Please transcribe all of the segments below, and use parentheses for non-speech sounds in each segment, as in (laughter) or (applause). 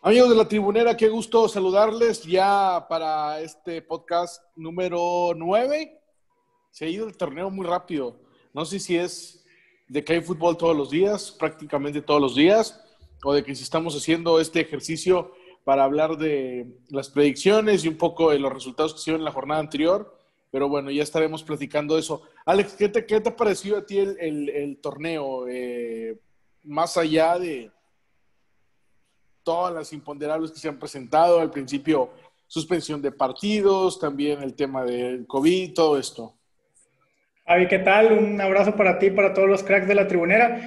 Amigos de la tribunera, qué gusto saludarles ya para este podcast número 9. Se ha ido el torneo muy rápido. No sé si es de que hay fútbol todos los días, prácticamente todos los días, o de que si estamos haciendo este ejercicio para hablar de las predicciones y un poco de los resultados que se en la jornada anterior. Pero bueno, ya estaremos platicando eso. Alex, ¿qué te, qué te pareció a ti el, torneo? Eh, más allá de todas las imponderables que se han presentado, al principio suspensión de partidos, también el tema del COVID, todo esto. Javi, ¿qué tal? Un abrazo para ti para todos los cracks de la tribunera.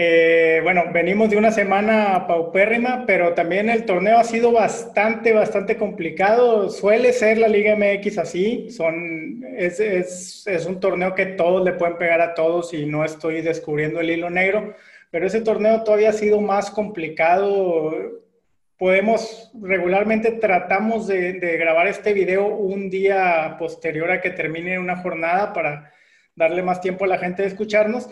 Eh, bueno, venimos de una semana paupérrima, pero también el torneo ha sido bastante, bastante complicado. Suele ser la Liga MX así. Son, es, es, es, un torneo que todos le pueden pegar a todos y no estoy descubriendo el hilo negro, pero ese torneo todavía ha sido más complicado. Podemos, regularmente tratamos de, de grabar este video un día posterior a que termine una jornada para darle más tiempo a la gente de escucharnos.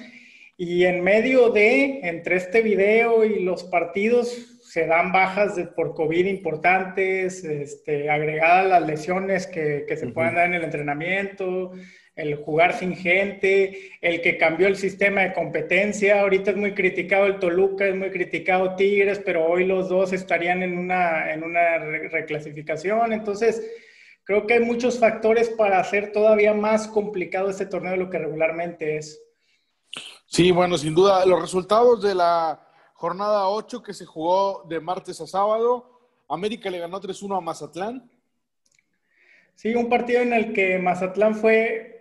Y en medio de, entre este video y los partidos, se dan bajas de, por COVID importantes, este, agregadas las lesiones que, que se puedan dar en el entrenamiento, el jugar sin gente, el que cambió el sistema de competencia. Ahorita es muy criticado el Toluca, es muy criticado Tigres, pero hoy los dos estarían en una, en una reclasificación. Entonces, creo que hay muchos factores para hacer todavía más complicado este torneo de lo que regularmente es. Sí, bueno, sin duda, los resultados de la jornada 8 que se jugó de martes a sábado, América le ganó 3-1 a Mazatlán. Sí, un partido en el que Mazatlán fue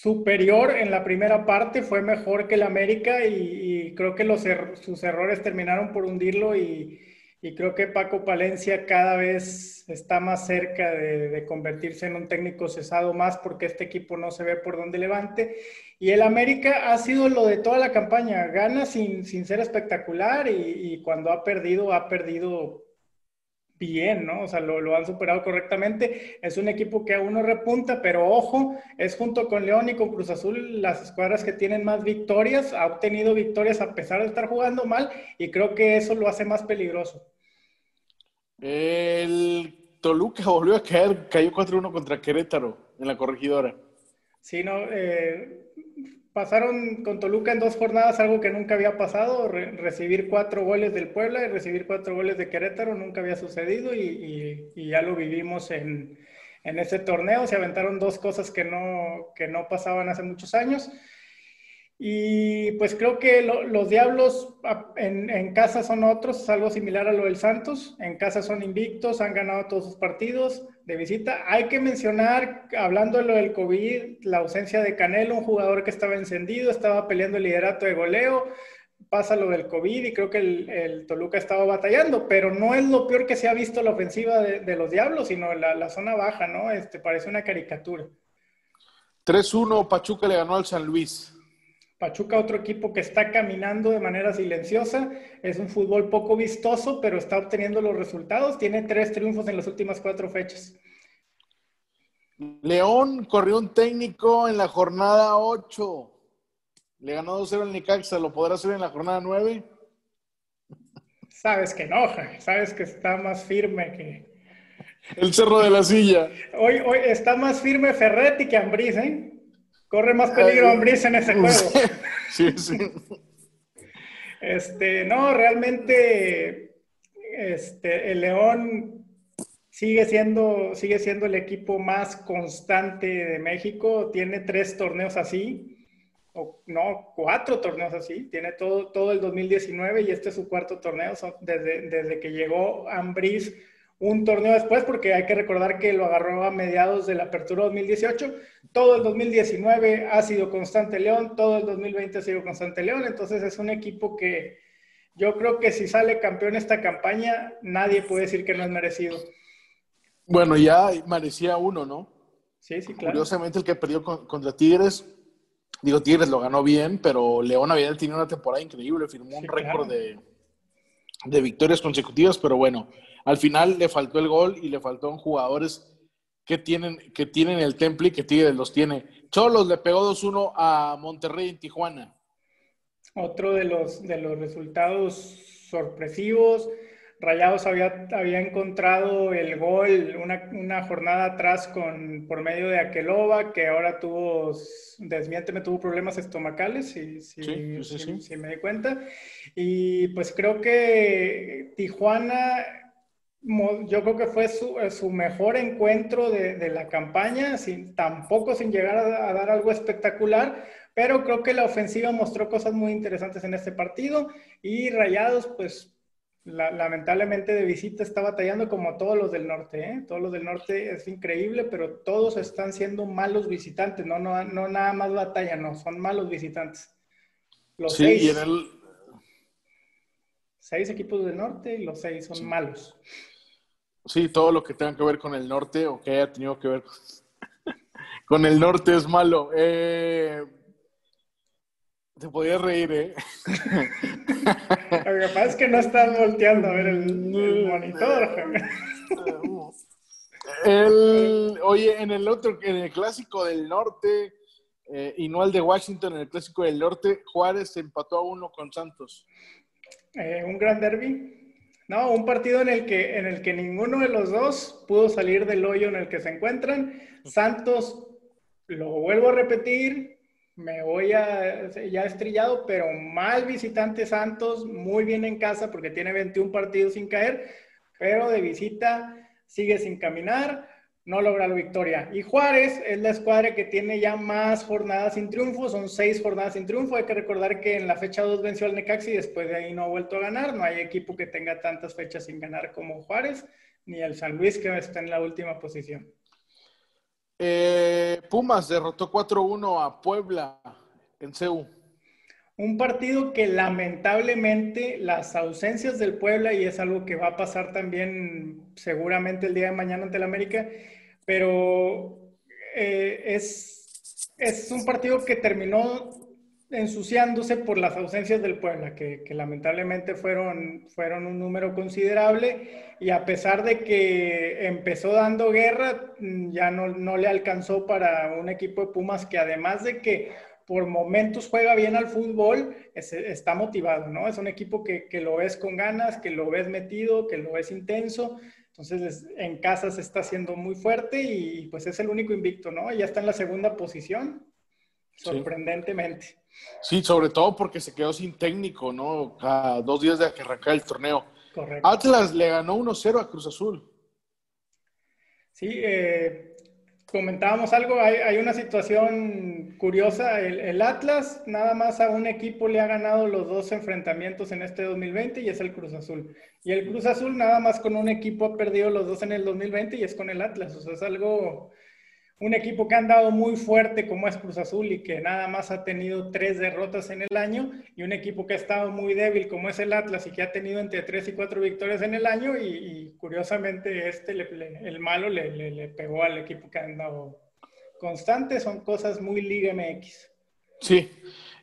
superior en la primera parte, fue mejor que el América y, creo que los er-, sus errores terminaron por hundirlo y, creo que Paco Palencia cada vez está más cerca de, convertirse en un técnico cesado más porque este equipo no se ve por dónde levante. Y el América ha sido lo de toda la campaña, gana sin ser espectacular y, cuando ha perdido, ha perdido bien, ¿no? O sea, lo, lo, han superado correctamente. Es un equipo que aún no repunta, pero ojo, es junto con León y con Cruz Azul las escuadras que tienen más victorias. Ha obtenido victorias a pesar de estar jugando mal y creo que eso lo hace más peligroso. El Toluca volvió a caer, cayó 4-1 contra Querétaro en la corregidora. Sí, no, eh, pasaron con Toluca en dos jornadas algo que nunca había pasado, recibir cuatro goles del Puebla y recibir cuatro goles de Querétaro nunca había sucedido y, ya lo vivimos en, en, ese torneo, se aventaron dos cosas que no, que no pasaban hace muchos años. Y pues creo que los Diablos en, casa son otros, algo similar a lo del Santos. En casa son invictos, han ganado todos sus partidos de visita. Hay que mencionar, hablando de lo del COVID, la ausencia de Canelo, un jugador que estaba encendido, estaba peleando el liderato de goleo. Pasa lo del COVID y creo que el, Toluca estaba batallando, pero no es lo peor que se ha visto la ofensiva de, los Diablos, sino la, la, zona baja, ¿no? Este, parece una caricatura. 3-1, Pachuca le ganó al San Luis. Pachuca, otro equipo que está caminando de manera silenciosa, es un fútbol poco vistoso, pero está obteniendo los resultados. Tiene tres triunfos en las últimas cuatro fechas. León corrió un técnico en la jornada 8. Le ganó 2-0 al Nicaxa. ¿Lo podrá hacer en la jornada 9? Sabes que enoja, sabes que está más firme que. El cerro de la silla. Hoy, hoy está más firme Ferretti que Ambriz, ¿eh? Corre más peligro Ambris en ese juego. (laughs) Sí, sí. Este, no, realmente este, el León sigue siendo, sigue siendo el equipo más constante de México. Tiene tres torneos así, o no, cuatro torneos así. Tiene todo, todo el 2019 y este es su cuarto torneo. desde, desde que llegó Ambris un torneo después, porque hay que recordar que lo agarró a mediados de la apertura 2018. Todo el 2019 ha sido constante León, todo el 2020 ha sido constante León, entonces es un equipo que yo creo que si sale campeón esta campaña, nadie puede decir que no es merecido. Bueno, ya merecía uno, ¿no? Sí, sí, claro. Curiosamente el que perdió contra Tigres, digo, Tigres lo ganó bien, pero León había tenido una temporada increíble, firmó un récord de, de victorias consecutivas, pero bueno, al final le faltó el gol y le faltaron jugadores que tienen, que tienen el temple y que Tigres los tiene. Cholos le pegó 2-1 a Monterrey en Tijuana. Otro de los, de los resultados sorpresivos. Rayados había, había encontrado el gol una, jornada atrás con, por medio de Aqueloba, que ahora tuvo, desmiénteme, tuvo problemas estomacales, si, si, me di cuenta. Y pues creo que Tijuana, yo creo que fue su, mejor encuentro de, la campaña, sin, tampoco sin llegar a dar algo espectacular, pero creo que la ofensiva mostró cosas muy interesantes en este partido y Rayados, pues lamentablemente de visita está batallando como todos los del norte, ¿eh? Todos los del norte es increíble, pero todos están siendo malos visitantes, no, no, no nada más batalla, no, son malos visitantes. Los sí, seis, y en el... seis equipos del norte y los seis son malos. Sí, todo lo que tenga que ver con el norte o que haya tenido que ver con (laughs) el norte es malo. Eh, te podías reír, ¿eh? Lo que pasa es que no estás volteando a ver el, monitor. el, oye, en el otro, en el clásico del norte, eh, y no el de Washington, en el clásico del norte, Juárez empató a uno con Santos. Eh, un gran derby. No, un partido en el, que, en el que ninguno de los dos pudo salir del hoyo en el que se encuentran. Santos, lo vuelvo a repetir, me voy a, ya estrellado, pero mal visitante Santos, muy bien en casa porque tiene 21 partidos sin caer, pero de visita sigue sin caminar, no logra la victoria. Y Juárez es la escuadra que tiene ya más jornadas sin triunfo, son seis jornadas sin triunfo. Hay que recordar que en la fecha 2 venció al Necaxi y después de ahí no ha vuelto a ganar. No hay equipo que tenga tantas fechas sin ganar como Juárez, ni el San Luis que está en la última posición. Eh, Pumas derrotó 4-1 a Puebla en CEU. Un partido que lamentablemente las ausencias del Puebla, y es algo que va a pasar también seguramente el día de mañana ante el América, pero eh, es, es un partido que terminó ensuciándose por las ausencias del Puebla, que, lamentablemente fueron, fueron un número considerable y a pesar de que empezó dando guerra, mm, ya no, no le alcanzó para un equipo de Pumas que además de que por momentos juega bien al fútbol, está motivado, ¿no? Es un equipo que, que, lo ves con ganas, que lo ves metido, que lo ves intenso. Entonces, en casa se está haciendo muy fuerte y pues es el único invicto, ¿no? Ya está en la segunda posición, sorprendentemente. Sí, sobre todo porque se quedó sin técnico, ¿no? A dos días de que arrancar el torneo. Correcto. Atlas le ganó 1-0 a Cruz Azul. Sí, eh, comentábamos algo, hay, una situación curiosa. El, Atlas nada más a un equipo le ha ganado los dos enfrentamientos en este 2020 y es el Cruz Azul. Y el Cruz Azul nada más con un equipo ha perdido los dos en el 2020 y es con el Atlas. O sea, es algo un equipo que ha andado muy fuerte como es Cruz Azul y que nada más ha tenido tres derrotas en el año, y un equipo que ha estado muy débil como es el Atlas y que ha tenido entre tres y cuatro victorias en el año, y, curiosamente este, el malo le, pegó al equipo que ha andado constante, son cosas muy Liga MX. Sí,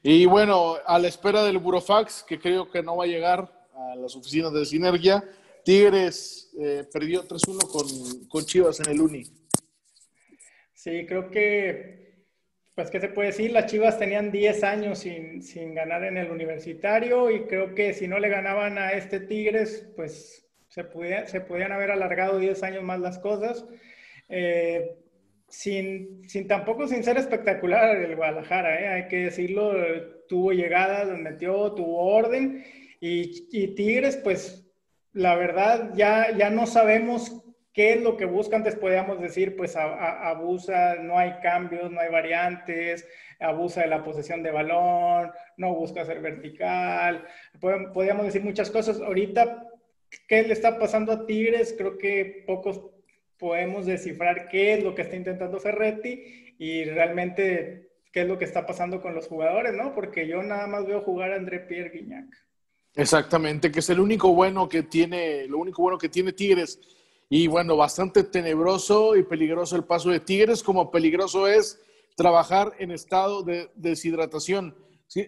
y bueno, a la espera del Burofax, que creo que no va a llegar a las oficinas de Sinergia, Tigres eh, perdió 3-1 con, con Chivas en el Uni. Sí, creo que, pues, ¿qué se puede decir? Las Chivas tenían 10 años sin, sin, ganar en el universitario y creo que si no le ganaban a este Tigres, pues se, podía, se podían haber alargado 10 años más las cosas. Eh, sin, sin, tampoco sin ser espectacular el Guadalajara, ¿eh? hay que decirlo, tuvo llegadas, metió, tuvo orden y, y, Tigres, pues la verdad ya, ya no sabemos ¿Qué es lo que busca? Antes podíamos decir, pues abusa, no hay cambios, no hay variantes, abusa de la posesión de balón, no busca ser vertical. Podíamos decir muchas cosas. Ahorita, ¿qué le está pasando a Tigres? Creo que pocos podemos descifrar qué es lo que está intentando Ferretti y realmente qué es lo que está pasando con los jugadores, ¿no? Porque yo nada más veo jugar a André Pierre Guignac. Exactamente, que es el único bueno que tiene, lo único bueno que tiene Tigres y bueno, bastante tenebroso y peligroso el paso de Tigres, como peligroso es trabajar en estado de deshidratación.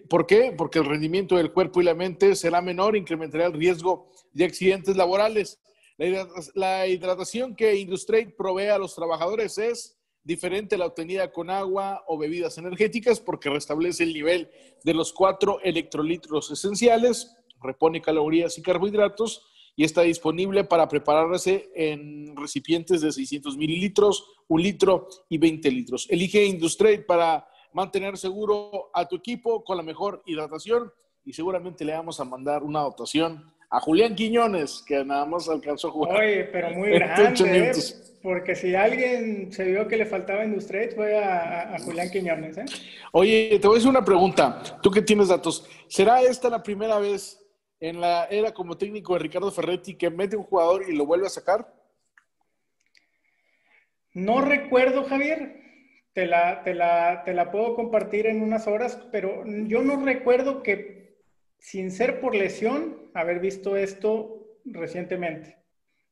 ¿Por qué? Porque el rendimiento del cuerpo y la mente será menor, incrementará el riesgo de accidentes laborales. La hidratación que Industrade provee a los trabajadores es diferente a la obtenida con agua o bebidas energéticas porque restablece el nivel de los cuatro electrolitos esenciales, repone calorías y carbohidratos y está disponible para prepararse en recipientes de 600 mililitros, un litro y 20 litros. Elige Industrade para mantener seguro a tu equipo con la mejor hidratación y seguramente le vamos a mandar una dotación a Julián Quiñones, que nada más alcanzó a jugar. Oye, pero muy grande, ¿eh? porque si alguien se vio que le faltaba Industrade fue a, a, Julián Quiñones. ¿eh? Oye, te voy a hacer una pregunta, tú que tienes datos, ¿será esta la primera vez en la era como técnico de Ricardo Ferretti que mete un jugador y lo vuelve a sacar? No recuerdo, Javier. Te la, te, la, te la puedo compartir en unas horas, pero yo no recuerdo que, sin ser por lesión, haber visto esto recientemente.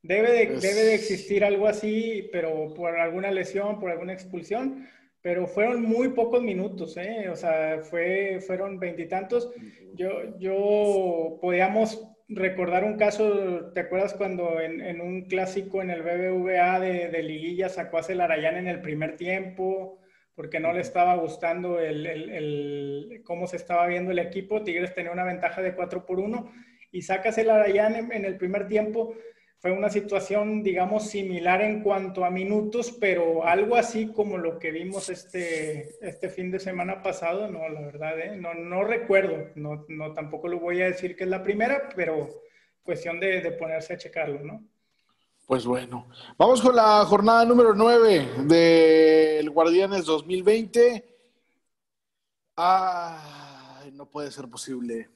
Debe de, debe de existir algo así, pero por alguna lesión, por alguna expulsión, pero fueron muy pocos minutos, ¿eh? O sea, fue, fueron veintitantos. Yo, yo podíamos recordar un caso, ¿te acuerdas cuando en, un clásico en el BBVA de, de, Liguilla sacó a Celarayán en el primer tiempo? porque no le estaba gustando el, el, el, cómo se estaba viendo el equipo. Tigres tenía una ventaja de 4 por 1 y saca Celarayán en, en el primer tiempo fue una situación, digamos, similar en cuanto a minutos, pero algo así como lo que vimos este, este fin de semana pasado, no, la verdad, ¿eh? no, no recuerdo, no, no, tampoco lo voy a decir que es la primera, pero cuestión de, de ponerse a checarlo, ¿no? Pues bueno, vamos con la jornada número 9 del Guardianes 2020. Ah, no puede ser posible.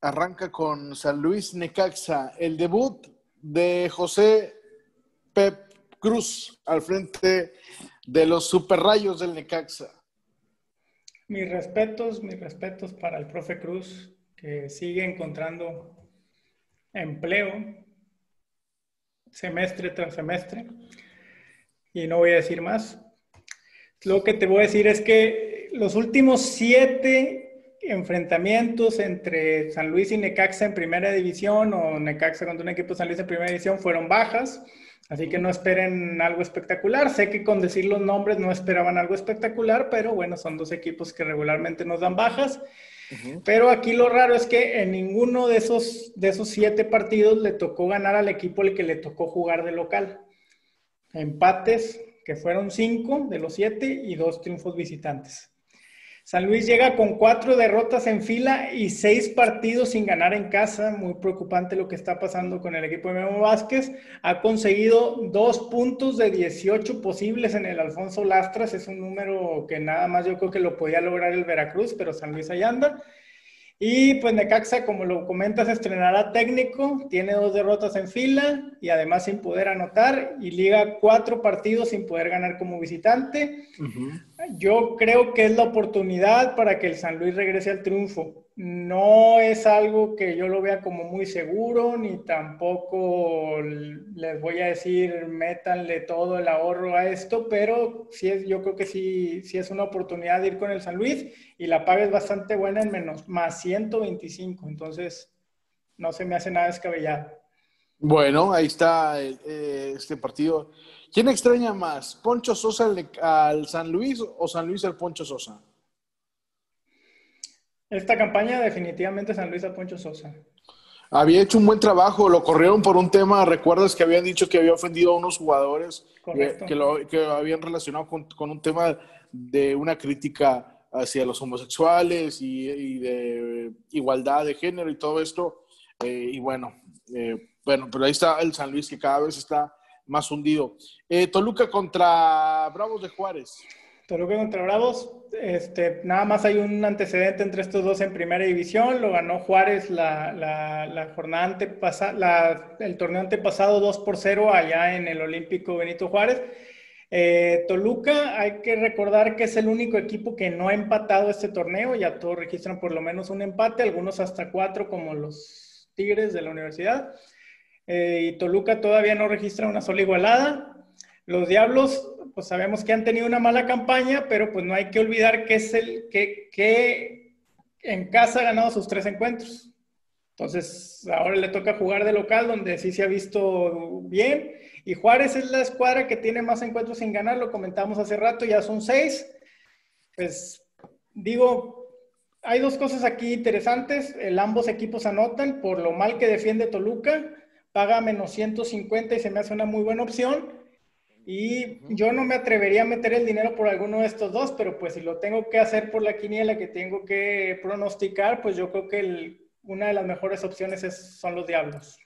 Arranca con San Luis Necaxa, el debut de José Pep Cruz al frente de los superrayos del Necaxa. Mis respetos, mis respetos para el profe Cruz, que sigue encontrando empleo semestre tras semestre. Y no voy a decir más. Lo que te voy a decir es que los últimos siete enfrentamientos entre San Luis y Necaxa en primera división o Necaxa contra un equipo de San Luis en primera división fueron bajas, así que no esperen algo espectacular. Sé que con decir los nombres no esperaban algo espectacular, pero bueno, son dos equipos que regularmente nos dan bajas. Pero aquí lo raro es que en ninguno de esos, de esos siete partidos le tocó ganar al equipo el que le tocó jugar de local. Empates, que fueron cinco de los siete y dos triunfos visitantes. San Luis llega con cuatro derrotas en fila y seis partidos sin ganar en casa. Muy preocupante lo que está pasando con el equipo de Memo Vázquez. Ha conseguido dos puntos de 18 posibles en el Alfonso Lastras. Es un número que nada más yo creo que lo podía lograr el Veracruz, pero San Luis ahí anda. Y pues Necaxa, como lo comentas, estrenará técnico, tiene dos derrotas en fila y además sin poder anotar y liga cuatro partidos sin poder ganar como visitante. Yo creo que es la oportunidad para que el San Luis regrese al triunfo. No es algo que yo lo vea como muy seguro, ni tampoco les voy a decir métanle todo el ahorro a esto, pero sí es, yo creo que sí, sí es una oportunidad de ir con el San Luis y la paga es bastante buena en menos, más 125, entonces no se me hace nada descabellado. Bueno, ahí está eh, este partido. ¿Quién extraña más? ¿Poncho Sosa al, San Luis o San Luis al Poncho Sosa? Esta campaña definitivamente San Luis al Poncho Sosa. Había hecho un buen trabajo, lo corrieron por un tema, recuerdas que habían dicho que había ofendido a unos jugadores que, lo, que habían relacionado con, un tema de una crítica hacia los homosexuales y, de igualdad de género y todo esto. Eh, y bueno, eh, bueno, pero ahí está el San Luis que cada vez está más hundido. Eh, Toluca contra Bravos de Juárez. Toluca contra Bravos, este, nada más hay un antecedente entre estos dos en primera división, lo ganó Juárez la, la, jornada el torneo antepasado 2 por 0 allá en el Olímpico Benito Juárez. Eh, Toluca, hay que recordar que es el único equipo que no ha empatado este torneo, ya todos registran por lo menos un empate, algunos hasta cuatro como los Tigres de la universidad. Eh, y Toluca todavía no registra una sola igualada. Los Diablos, pues sabemos que han tenido una mala campaña, pero pues no hay que olvidar que es el que, que en casa ha ganado sus tres encuentros. Entonces, ahora le toca jugar de local, donde sí se ha visto bien. Y Juárez es la escuadra que tiene más encuentros sin ganar, lo comentamos hace rato, ya son seis. Pues digo, hay dos cosas aquí interesantes. El, ambos equipos anotan por lo mal que defiende Toluca paga menos 150 y se me hace una muy buena opción. Y yo no me atrevería a meter el dinero por alguno de estos dos, pero pues si lo tengo que hacer por la quiniela que tengo que pronosticar, pues yo creo que una de las mejores opciones son los Diablos.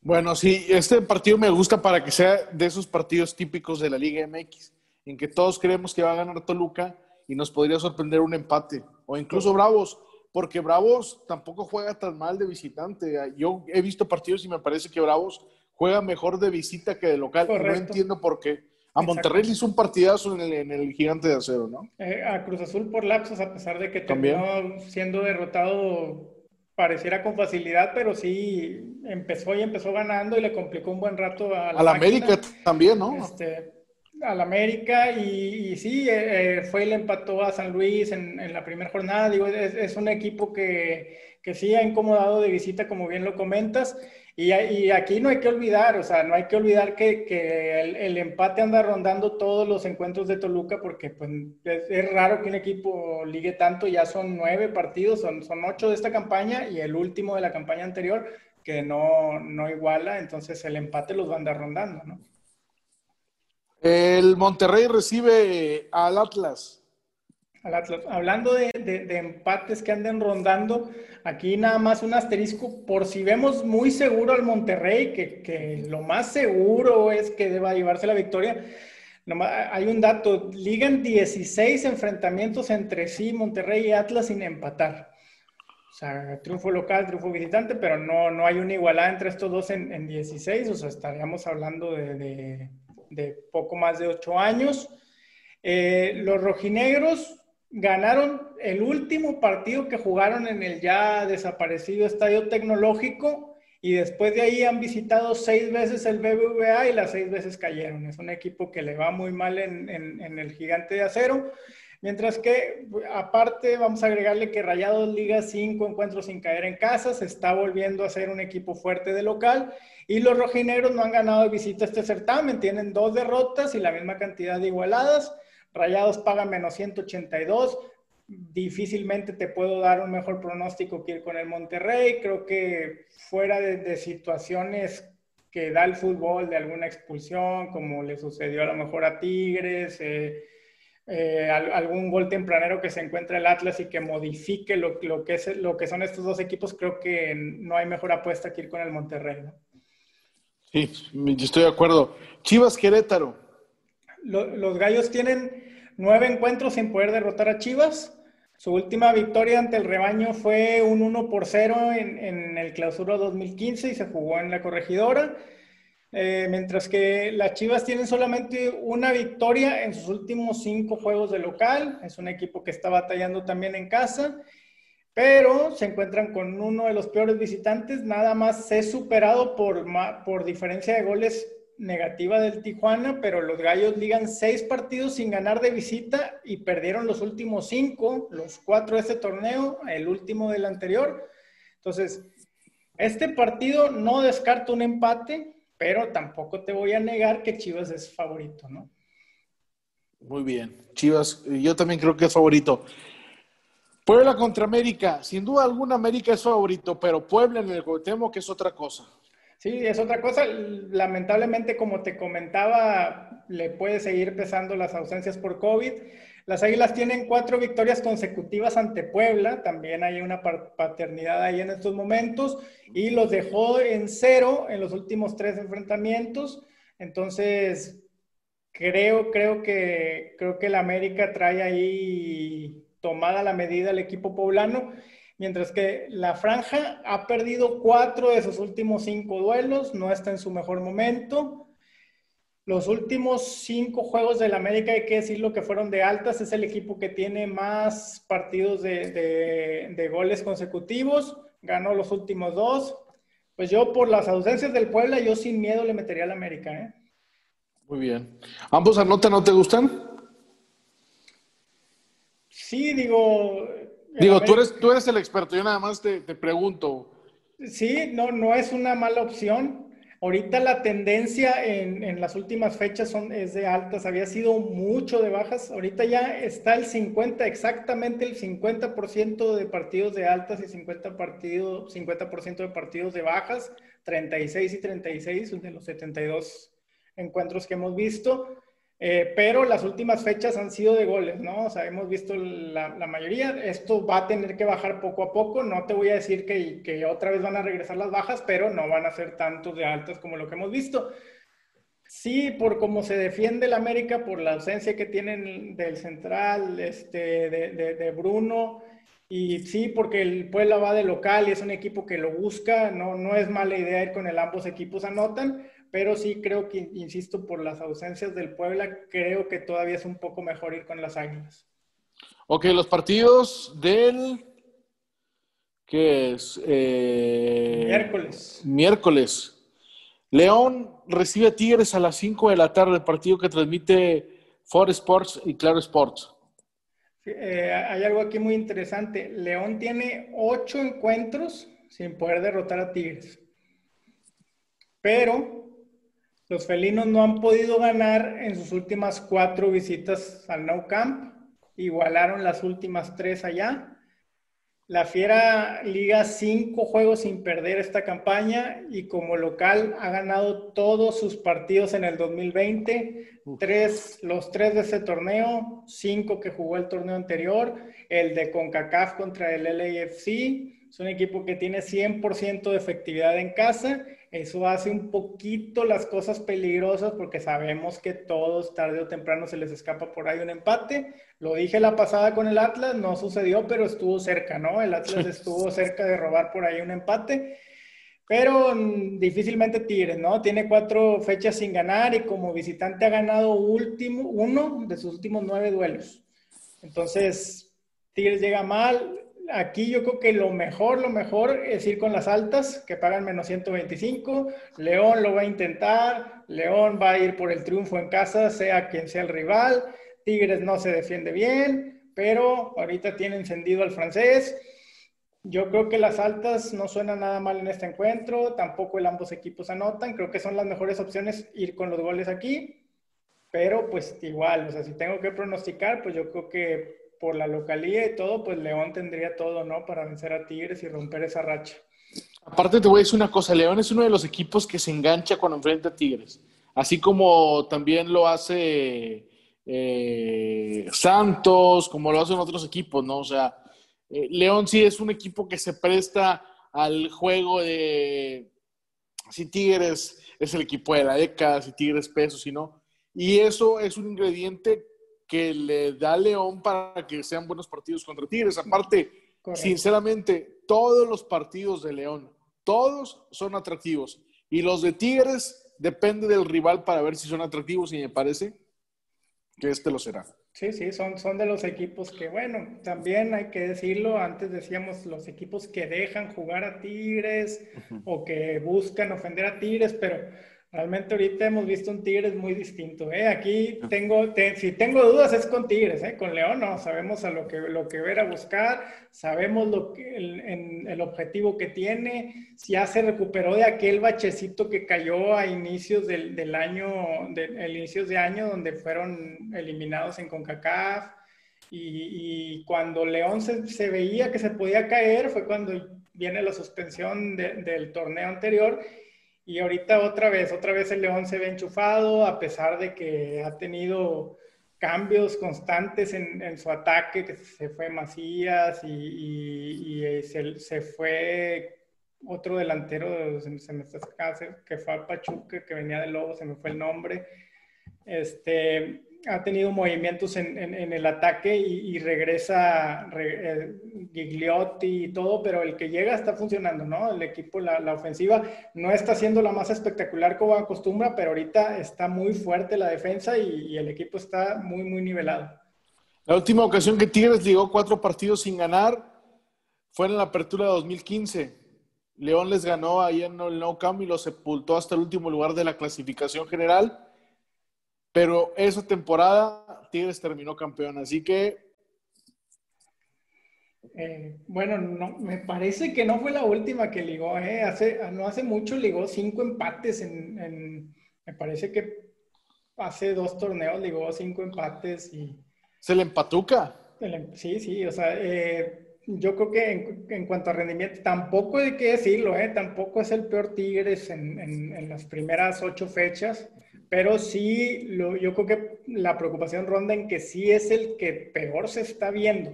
Bueno, sí, este partido me gusta para que sea de esos partidos típicos de la Liga MX, en que todos creemos que va a ganar Toluca y nos podría sorprender un empate, o incluso Bravos, porque Bravos tampoco juega tan mal de visitante. Yo he visto partidos y me parece que Bravos juega mejor de visita que de local. No entiendo por qué. A Monterrey hizo un partidazo en el, Gigante de Acero, ¿no? Eh, a Cruz Azul por lapsos, a pesar de que terminó siendo derrotado, pareciera con facilidad, pero sí empezó y empezó ganando y le complicó un buen rato a la, América también, ¿no? Este, al América y, sí, eh, eh, fue y le a San Luis en, la primera jornada. Digo, es, un equipo que, que, sí ha incomodado de visita, como bien lo comentas. Y, aquí no hay que olvidar, o sea, no hay que olvidar que, que el, empate anda rondando todos los encuentros de Toluca porque pues, es, raro que un equipo ligue tanto, ya son nueve partidos, son, son ocho de esta campaña y el último de la campaña anterior que no, no iguala, entonces el empate los va a andar rondando, ¿no? El Monterrey recibe al Atlas. Hablando de, empates que anden rondando, aquí nada más un asterisco, por si vemos muy seguro al Monterrey, que, lo más seguro es que deba llevarse la victoria. hay un dato, ligan 16 enfrentamientos entre sí, Monterrey y Atlas sin empatar. O sea, triunfo local, triunfo visitante, pero no, no hay una igualdad entre estos dos en, 16, o sea, estaríamos hablando de, poco más de 8 años. Eh, los rojinegros ganaron el último partido que jugaron en el ya desaparecido Estadio Tecnológico y después de ahí han visitado seis veces el BBVA y las seis veces cayeron. Es un equipo que le va muy mal en, el gigante de acero. Mientras que, aparte, vamos a agregarle que Rayados Liga cinco encuentros sin caer en casa, se está volviendo a ser un equipo fuerte de local. Y los rojinegros no han ganado de visita este certamen, tienen dos derrotas y la misma cantidad de igualadas. Rayados paga menos 182. Difícilmente te puedo dar un mejor pronóstico que ir con el Monterrey. Creo que fuera de, situaciones que da el fútbol de alguna expulsión, como le sucedió a lo mejor a Tigres, eh, eh, algún gol tempranero que se encuentra el Atlas y que modifique lo, que es, lo que son estos dos equipos, creo que no hay mejor apuesta que ir con el Monterrey. Sí, yo estoy de acuerdo. Chivas Querétaro. los gallos tienen nueve encuentros sin poder derrotar a Chivas. Su última victoria ante el rebaño fue un 1 por 0 en, el clausura 2015 y se jugó en la corregidora. Eh, mientras que las Chivas tienen solamente una victoria en sus últimos cinco juegos de local. Es un equipo que está batallando también en casa, pero se encuentran con uno de los peores visitantes. Nada más es superado por, por diferencia de goles negativa del Tijuana, pero los Gallos ligan seis partidos sin ganar de visita y perdieron los últimos cinco, los cuatro de este torneo, el último del anterior. Entonces, este partido no descarta un empate, pero tampoco te voy a negar que Chivas es favorito, ¿no? Muy bien, Chivas, yo también creo que es favorito. Puebla contra América, sin duda alguna América es favorito, pero Puebla en el temo que es otra cosa. Sí, es otra cosa. Lamentablemente, como te comentaba, le puede seguir pesando las ausencias por COVID. Las Águilas tienen cuatro victorias consecutivas ante Puebla, también hay una paternidad ahí en estos momentos, y los dejó en cero en los últimos tres enfrentamientos. Entonces, creo, creo que, creo que la América trae ahí tomada la medida el equipo poblano mientras que la franja ha perdido cuatro de sus últimos cinco duelos, no está en su mejor momento. Los últimos cinco juegos del América, hay que decirlo que fueron de altas, es el equipo que tiene más partidos de, goles consecutivos, ganó los últimos dos. Pues yo por las ausencias del Puebla, yo sin miedo le metería al América. ¿eh? Muy bien. ¿Ambos anotan no te gustan? Sí, digo, Digo, tú eres, tú eres el experto, yo nada más te, pregunto. Sí, no, no es una mala opción. Ahorita la tendencia en, las últimas fechas son, es de altas, había sido mucho de bajas, ahorita ya está el 50, exactamente el 50% de partidos de altas y 50%, partido, 50 de partidos de bajas, 36 y 36 de los 72 encuentros que hemos visto. Eh, pero las últimas fechas han sido de goles, ¿no? O sea, hemos visto la, mayoría. Esto va a tener que bajar poco a poco. No te voy a decir que, que, otra vez van a regresar las bajas, pero no van a ser tantos de altas como lo que hemos visto. Sí, por cómo se defiende el América, por la ausencia que tienen del central, este, de, de, de Bruno, y sí, porque el Puebla va de local y es un equipo que lo busca, no, no es mala idea ir con el ambos equipos anotan, pero sí creo que, insisto, por las ausencias del Puebla, creo que todavía es un poco mejor ir con las Águilas. Ok, los partidos del... ¿Qué es? Eh, miércoles. Miércoles. León recibe a Tigres a las 5 de la tarde, partido que transmite Ford Sports y Claro Sports. Eh, hay algo aquí muy interesante. León tiene ocho encuentros sin poder derrotar a Tigres. Pero los felinos no han podido ganar en sus últimas cuatro visitas al Nou Camp. Igualaron las últimas tres allá. La Fiera liga cinco juegos sin perder esta campaña y como local ha ganado todos sus partidos en el 2020. Tres, los tres de ese torneo, cinco que jugó el torneo anterior, el de CONCACAF contra el LAFC. Es un equipo que tiene 100% de efectividad en casa eso hace un poquito las cosas peligrosas porque sabemos que todos tarde o temprano se les escapa por ahí un empate. Lo dije la pasada con el Atlas, no sucedió, pero estuvo cerca, ¿no? El Atlas (laughs) estuvo cerca de robar por ahí un empate. Pero mm, difícilmente Tigres, ¿no? Tiene cuatro fechas sin ganar y como visitante ha ganado último, uno de sus últimos nueve duelos. Entonces, Tigres llega mal, aquí yo creo que lo mejor, lo mejor es ir con las altas, que pagan menos 125. León lo va a intentar. León va a ir por el triunfo en casa, sea quien sea el rival. Tigres no se defiende bien, pero ahorita tiene encendido al francés. Yo creo que las altas no suenan nada mal en este encuentro, tampoco el ambos equipos anotan, creo que son las mejores opciones ir con los goles aquí, pero pues igual, o sea, si tengo que pronosticar, pues yo creo que por la localía y todo, pues León tendría todo, ¿no? Para vencer a Tigres y romper esa racha. Aparte te voy a decir una cosa, León es uno de los equipos que se engancha cuando enfrenta a Tigres, así como también lo hace eh, Santos, como lo hacen otros equipos, ¿no? O sea, eh, León sí es un equipo que se presta al juego de si Tigres es el equipo de la década, si Tigres peso, si no. Y eso es un ingrediente que le da León para que sean buenos partidos contra Tigres. Aparte, sinceramente, todos los partidos de León, todos son atractivos. Y los de Tigres depende del rival para ver si son atractivos y me parece que este lo será. Sí, sí, son, son de los equipos que, bueno, también hay que decirlo, antes decíamos los equipos que dejan jugar a Tigres o que buscan ofender a Tigres, pero Realmente ahorita hemos visto un Tigres muy distinto. ¿eh? Aquí tengo, si tengo dudas es con Tigres, ¿eh? con León no, sabemos a lo que, lo que ver a buscar, sabemos lo que, el, el, objetivo que tiene, si ya se recuperó de aquel bachecito que cayó a inicios del, del año, de, inicios de año donde fueron eliminados en CONCACAF y, y cuando León se, se, veía que se podía caer fue cuando viene la suspensión del torneo anterior y ahorita otra vez, otra vez el León se ve enchufado, a pesar de que ha tenido cambios constantes en, su ataque, que se fue Macías y, y, se, fue otro delantero, se, me está que fue a Pachuca, que venía de Lobo, se me fue el nombre. Este, ha tenido movimientos en, el ataque y, regresa eh, Gigliotti y todo, pero el que llega está funcionando, ¿no? El equipo, la, ofensiva no está siendo la más espectacular como acostumbra, pero ahorita está muy fuerte la defensa y, el equipo está muy, muy nivelado. La última ocasión que Tigres llegó cuatro partidos sin ganar fue en la apertura de 2015. León les ganó ahí en el No Camp y lo sepultó hasta el último lugar de la clasificación general pero esa temporada Tigres terminó campeón, así que Eh, bueno, no, me parece que no fue la última que ligó, ¿eh? Hace, no hace mucho ligó cinco empates en, me parece que hace dos torneos ligó cinco empates y... ¿Se le empatuca? Em, sí, sí, o sea, eh, yo creo que en, cuanto a rendimiento, tampoco hay que decirlo, ¿eh? Tampoco es el peor Tigres en, en, las primeras ocho fechas, pero sí, lo, yo creo que la preocupación ronda en que sí es el que peor se está viendo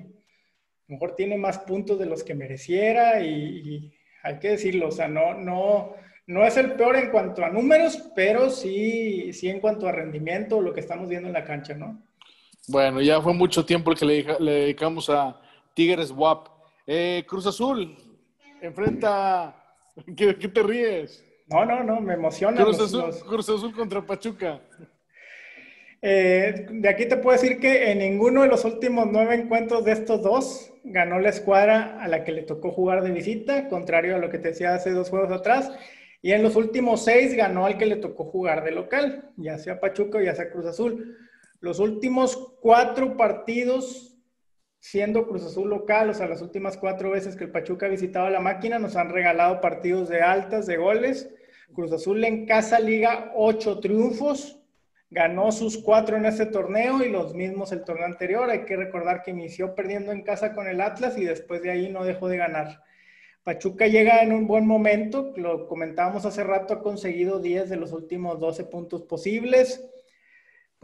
mejor tiene más puntos de los que mereciera y, hay que decirlo, o sea, no, no, no es el peor en cuanto a números, pero sí, sí en cuanto a rendimiento, lo que estamos viendo en la cancha, ¿no? Bueno, ya fue mucho tiempo el que le, dedicamos a Tigres WAP. Eh, Cruz Azul enfrenta. ¿Qué, te ríes? No, no, no, me emociona. Cruz Azul, Cruz Azul contra Pachuca. Eh, de aquí te puedo decir que en ninguno de los últimos nueve encuentros de estos dos ganó la escuadra a la que le tocó jugar de visita, contrario a lo que te decía hace dos juegos atrás. Y en los últimos seis ganó al que le tocó jugar de local, ya sea Pachuca o ya sea Cruz Azul. Los últimos cuatro partidos, siendo Cruz Azul local, o sea, las últimas cuatro veces que el Pachuca ha visitado la máquina, nos han regalado partidos de altas, de goles. Cruz Azul en casa liga ocho triunfos, ganó sus cuatro en este torneo y los mismos el torneo anterior. Hay que recordar que inició perdiendo en casa con el Atlas y después de ahí no dejó de ganar. Pachuca llega en un buen momento, lo comentábamos hace rato, ha conseguido 10 de los últimos 12 puntos posibles.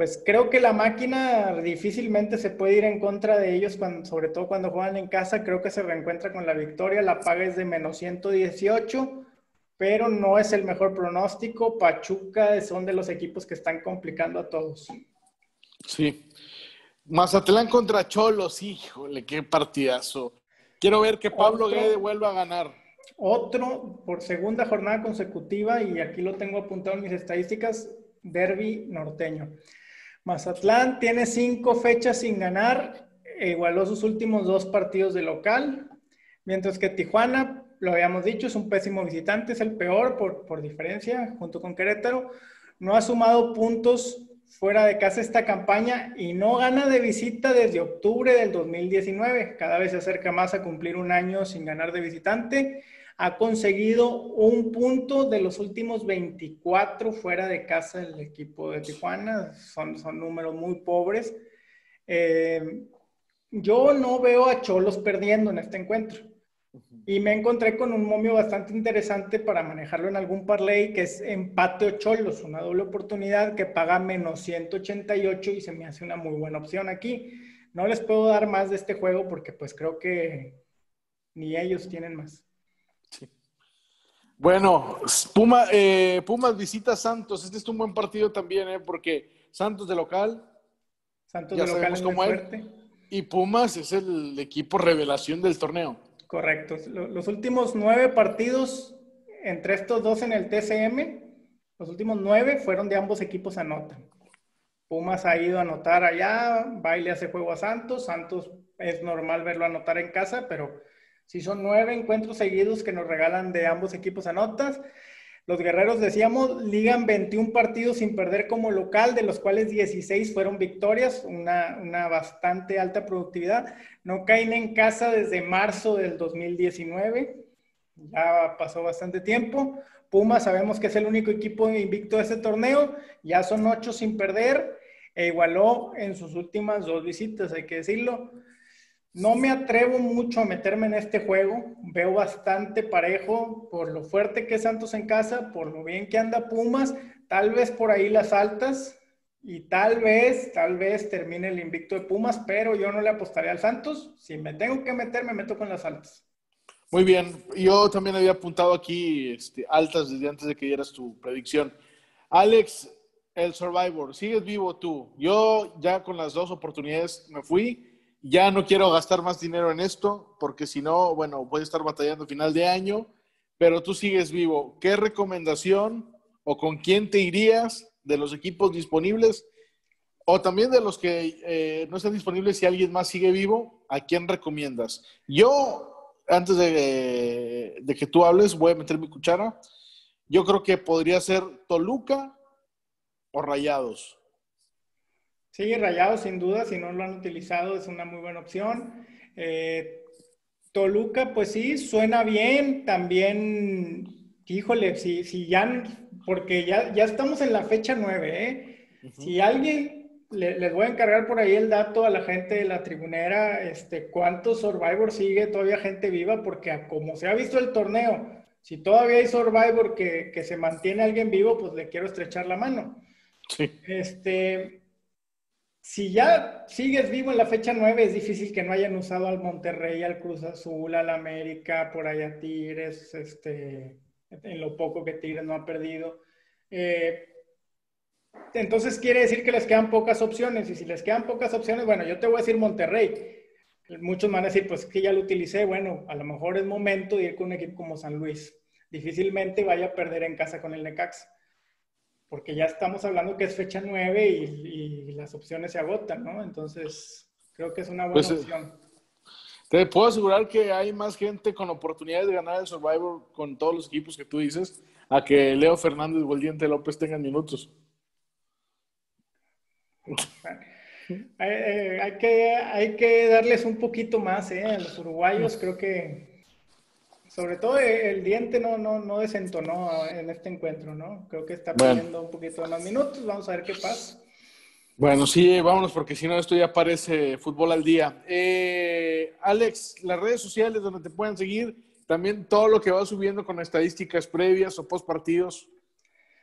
Pues creo que la máquina difícilmente se puede ir en contra de ellos, cuando, sobre todo cuando juegan en casa. Creo que se reencuentra con la victoria, la paga es de menos 118 pero no es el mejor pronóstico. Pachuca son de los equipos que están complicando a todos. Sí. Mazatlán contra Cholos, híjole, qué partidazo. Quiero ver que Pablo Guede vuelva a ganar. Otro por segunda jornada consecutiva, y aquí lo tengo apuntado en mis estadísticas, derby norteño. Mazatlán tiene cinco fechas sin ganar, e igualó sus últimos dos partidos de local, mientras que Tijuana lo habíamos dicho, es un pésimo visitante, es el peor por, por diferencia, junto con Querétaro. No ha sumado puntos fuera de casa esta campaña y no gana de visita desde octubre del 2019. Cada vez se acerca más a cumplir un año sin ganar de visitante. Ha conseguido un punto de los últimos 24 fuera de casa del equipo de Tijuana. Son, son números muy pobres. Eh, yo no veo a Cholos perdiendo en este encuentro. Y me encontré con un momio bastante interesante para manejarlo en algún parlay, que es empate o cholos, una doble oportunidad que paga menos 188 y se me hace una muy buena opción aquí. No les puedo dar más de este juego porque pues creo que ni ellos tienen más. Bueno, Puma, eh, Pumas visita Santos. Este es un buen partido también, ¿eh? porque Santos de local. Santos de local es muy fuerte. Y Pumas es el equipo revelación del torneo. Correcto. Los últimos nueve partidos entre estos dos en el TCM, los últimos nueve fueron de ambos equipos anotan. Pumas ha ido a anotar allá, Baile hace juego a Santos, Santos es normal verlo anotar en casa, pero si son nueve encuentros seguidos que nos regalan de ambos equipos anotas, los guerreros, decíamos, ligan 21 partidos sin perder como local, de los cuales 16 fueron victorias, una, una, bastante alta productividad. No caen en casa desde marzo del 2019, ya pasó bastante tiempo. Puma sabemos que es el único equipo invicto de este torneo, ya son ocho sin perder, e igualó en sus últimas dos visitas, hay que decirlo. No me atrevo mucho a meterme en este juego. Veo bastante parejo por lo fuerte que es Santos en casa, por lo bien que anda Pumas, tal vez por ahí las altas y tal vez, tal vez termine el invicto de Pumas, pero yo no le apostaría al Santos. Si me tengo que meter, me meto con las altas. Muy bien, yo también había apuntado aquí este, altas desde antes de que dieras tu predicción. Alex, el Survivor, sigues vivo tú. Yo ya con las dos oportunidades me fui ya no quiero gastar más dinero en esto, porque si no, bueno, voy a estar batallando final de año, pero tú sigues vivo. ¿Qué recomendación o con quién te irías de los equipos disponibles? O también de los que eh, no están disponibles, si alguien más sigue vivo, ¿a quién recomiendas? Yo, antes de que tú hables, voy a meter mi cuchara. Yo creo que podría ser Toluca o Rayados. Sí, Rayado sin duda, si no lo han utilizado es una muy buena opción. Eh, Toluca, pues sí, suena bien. También, híjole, si, si ya, porque ya, ya estamos en la fecha 9, ¿eh? Si alguien, les voy a encargar por ahí el dato a la gente de la tribunera, este, cuántos Survivor sigue todavía gente viva, porque como se ha visto el torneo, si todavía hay Survivor que, que se mantiene alguien vivo, pues le quiero estrechar la mano. Sí. Este, si ya sigues vivo en la fecha 9, es difícil que no hayan usado al Monterrey, al Cruz Azul, al América, por allá Tigres, este, en lo poco que Tigres no ha perdido. Eh, entonces quiere decir que les quedan pocas opciones, y si les quedan pocas opciones, bueno, yo te voy a decir Monterrey. Muchos van a decir, pues que ya lo utilicé, bueno, a lo mejor es momento de ir con un equipo como San Luis. Difícilmente vaya a perder en casa con el Necaxa porque ya estamos hablando que es fecha 9 y, las opciones se agotan, ¿no? Entonces, creo que es una buena pues, eh, opción. Te puedo asegurar que hay más gente con oportunidades de ganar el Survivor con todos los equipos que tú dices, a que Leo Fernández o el Diente López tengan minutos. (laughs) Hay, que, hay que darles un poquito más ¿eh? a los uruguayos, creo que sobre todo el diente no, no, no desentonó en este encuentro, ¿no? Creo que está pidiendo un poquito de más minutos. Vamos a ver qué pasa. Bueno, sí, vámonos, porque si no, esto ya parece fútbol al día. Eh, Alex, las redes sociales donde te pueden seguir, también todo lo que va subiendo con estadísticas previas o post partidos.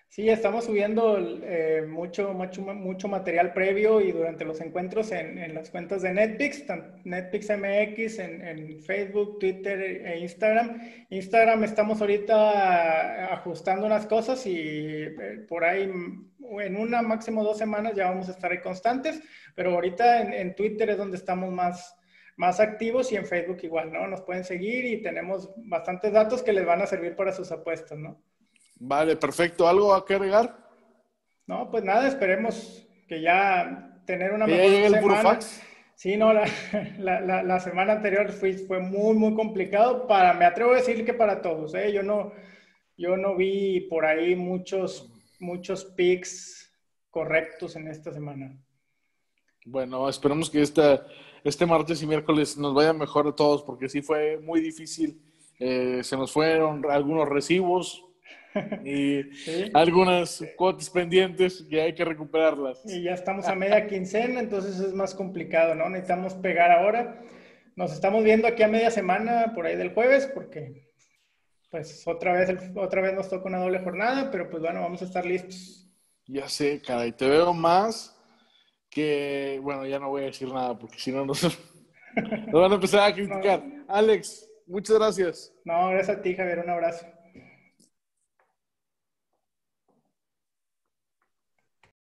Sí, estamos subiendo eh, mucho, mucho, mucho material previo y durante los encuentros en, las cuentas de Netflix, Netflix MX, en, Facebook, Twitter e Instagram. Instagram estamos ahorita ajustando unas cosas y eh, por ahí en una, máximo dos semanas ya vamos a estar ahí constantes, pero ahorita en, Twitter es donde estamos más, más activos y en Facebook igual, ¿no? Nos pueden seguir y tenemos bastantes datos que les van a servir para sus apuestas, ¿no? Vale, perfecto. ¿Algo a que agregar? No, pues nada, esperemos que ya tener una mejor semana. Sí, no, la, (laughs) semana anterior fue, fue muy, muy complicado. Para, me atrevo a decir que para todos, ¿eh? Yo no, yo no vi por ahí muchos, muchos picks correctos en esta semana. Bueno, esperemos que esta, este martes y miércoles nos vaya mejor a todos, porque sí fue muy difícil. Eh, se nos fueron algunos recibos, (laughs) y algunas cuotas pendientes que hay que recuperarlas. Y ya estamos a media quincena, entonces es más complicado, ¿no? Necesitamos pegar ahora. Nos estamos viendo aquí a media semana, por ahí del jueves, porque pues otra vez, otra vez nos toca una doble jornada, pero pues bueno, vamos a esar listos. Ya sé, caray, te veo más que, bueno, ya no voy a decir nada, porque si no nos, (laughs) van a empezar a criticar. (laughs) Alex, muchas gracias. No, gracias a ti, Javier, un abrazo.